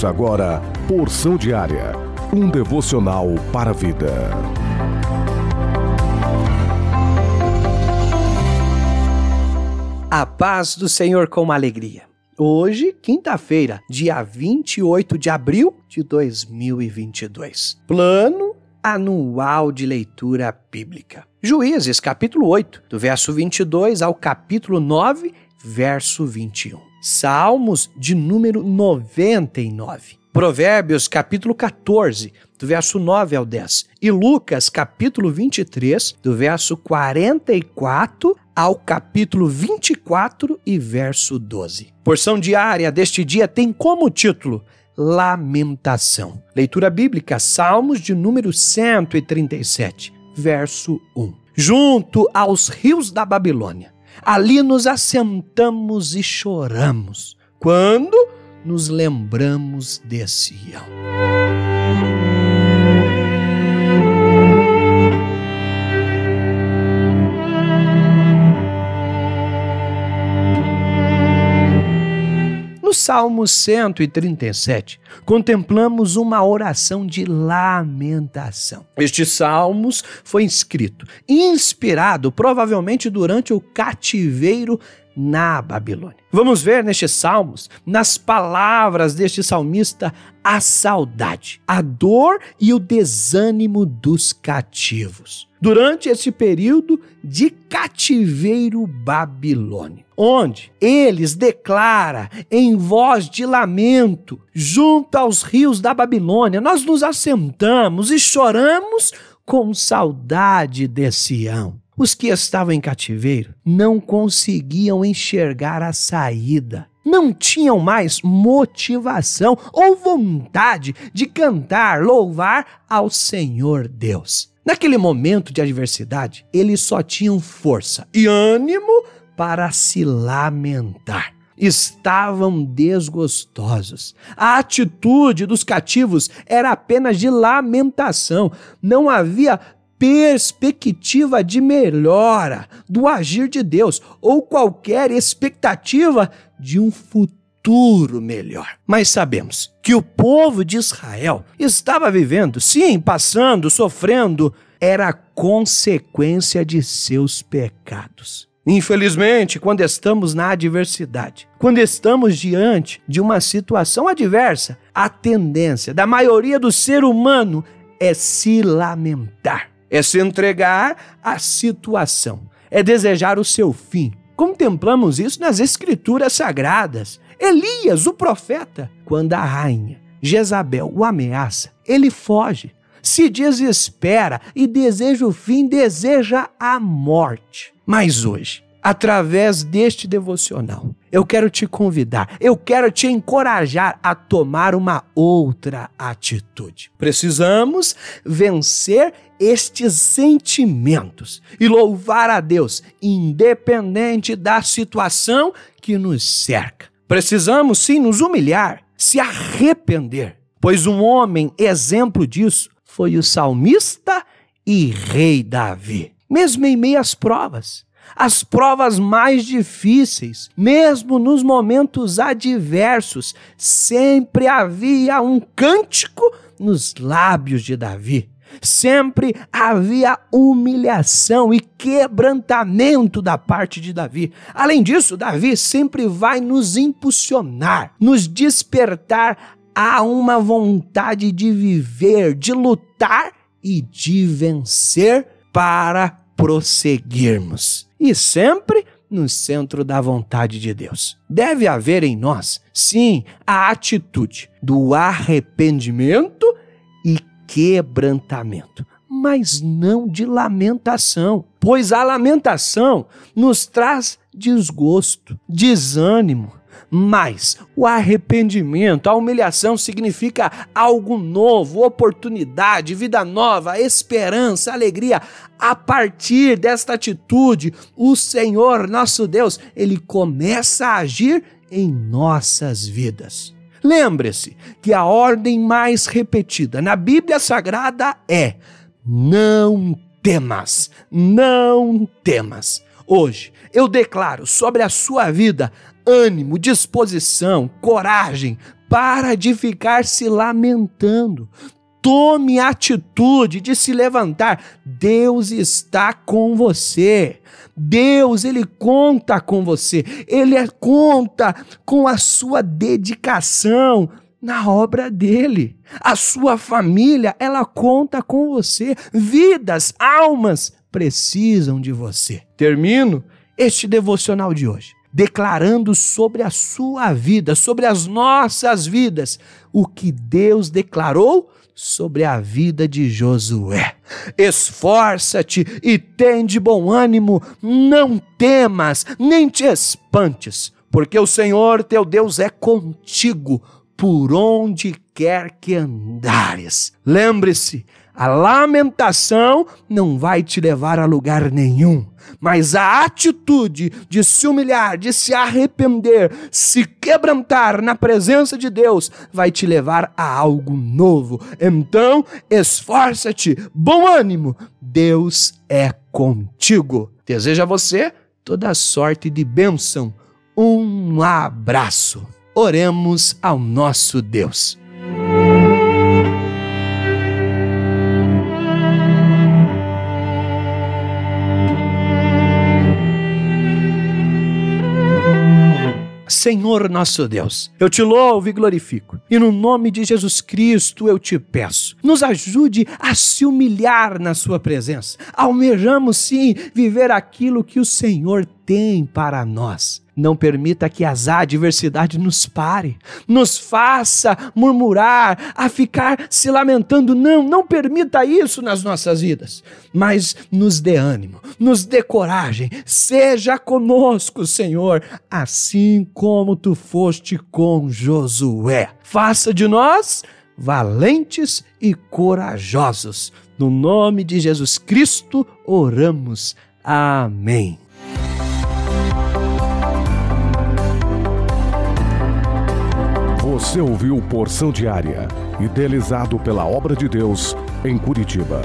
Ouça agora Porção Diária, um devocional para a vida. A paz do Senhor com alegria. Hoje, quinta-feira, dia 28 de abril de 2022. Plano anual de leitura bíblica. Juízes, capítulo 8, do verso 22 ao capítulo 9, verso 21. Salmos de número 99. Provérbios, capítulo 14, do verso 9 ao 10. E Lucas, capítulo 23, do verso 44 ao capítulo 24 e verso 12. Porção diária deste dia tem como título Lamentação. Leitura bíblica, Salmos de número 137, verso 1. Junto aos rios da Babilônia Ali nos assentamos e choramos quando nos lembramos de Sião. Salmo 137, contemplamos uma oração de lamentação. Este Salmos foi escrito, inspirado provavelmente durante o cativeiro na Babilônia. Vamos ver nestes salmos, nas palavras deste salmista, a saudade, a dor e o desânimo dos cativos. Durante esse período de cativeiro babilônico, onde eles declara em voz de lamento, junto aos rios da Babilônia, nós nos assentamos e choramos com saudade de Sião. Os que estavam em cativeiro não conseguiam enxergar a saída. Não tinham mais motivação ou vontade de cantar, louvar ao Senhor Deus. Naquele momento de adversidade, eles só tinham força e ânimo para se lamentar estavam desgostosos. A atitude dos cativos era apenas de lamentação. Não havia perspectiva de melhora do agir de Deus ou qualquer expectativa de um futuro melhor. Mas sabemos que o povo de Israel estava vivendo, sim, passando, sofrendo, era consequência de seus pecados. Infelizmente, quando estamos na adversidade, quando estamos diante de uma situação adversa, a tendência da maioria do ser humano é se lamentar é se entregar à situação, é desejar o seu fim. Contemplamos isso nas Escrituras Sagradas. Elias, o profeta, quando a rainha Jezabel o ameaça, ele foge, se desespera e deseja o fim, deseja a morte. Mas hoje, através deste devocional, eu quero te convidar, eu quero te encorajar a tomar uma outra atitude. Precisamos vencer estes sentimentos e louvar a Deus, independente da situação que nos cerca. Precisamos sim nos humilhar, se arrepender, pois um homem exemplo disso foi o salmista e rei Davi. Mesmo em meio às provas, as provas mais difíceis, mesmo nos momentos adversos, sempre havia um cântico nos lábios de Davi. Sempre havia humilhação e quebrantamento da parte de Davi. Além disso, Davi sempre vai nos impulsionar, nos despertar a uma vontade de viver, de lutar e de vencer para prosseguirmos. E sempre no centro da vontade de Deus. Deve haver em nós, sim, a atitude do arrependimento e quebrantamento, mas não de lamentação, pois a lamentação nos traz desgosto, desânimo, mas o arrependimento, a humilhação significa algo novo, oportunidade, vida nova, esperança, alegria. A partir desta atitude, o Senhor, nosso Deus, ele começa a agir em nossas vidas. Lembre-se que a ordem mais repetida na Bíblia Sagrada é: não temas, não temas. Hoje eu declaro sobre a sua vida ânimo, disposição, coragem Para de ficar se lamentando. Tome a atitude de se levantar. Deus está com você. Deus, ele conta com você. Ele é, conta com a sua dedicação na obra dele. A sua família, ela conta com você. Vidas, almas precisam de você. Termino este devocional de hoje declarando sobre a sua vida, sobre as nossas vidas, o que Deus declarou sobre a vida de Josué. Esforça-te e tem de bom ânimo, não temas, nem te espantes, porque o Senhor teu Deus é contigo por onde quer que andares. Lembre-se, a lamentação não vai te levar a lugar nenhum, mas a atitude de se humilhar, de se arrepender, se quebrantar na presença de Deus, vai te levar a algo novo. Então, esforça-te, bom ânimo, Deus é contigo. Deseja a você toda sorte de bênção. Um abraço. Oremos ao nosso Deus. Senhor nosso Deus, eu te louvo e glorifico. E no nome de Jesus Cristo eu te peço, nos ajude a se humilhar na Sua presença. Almejamos sim viver aquilo que o Senhor tem para nós. Não permita que as adversidades nos pare, nos faça murmurar, a ficar se lamentando. Não, não permita isso nas nossas vidas. Mas nos dê ânimo, nos dê coragem. Seja conosco, Senhor, assim como tu foste com Josué. Faça de nós valentes e corajosos. No nome de Jesus Cristo, oramos. Amém. Você ouviu Porção Diária, idealizado pela Obra de Deus em Curitiba.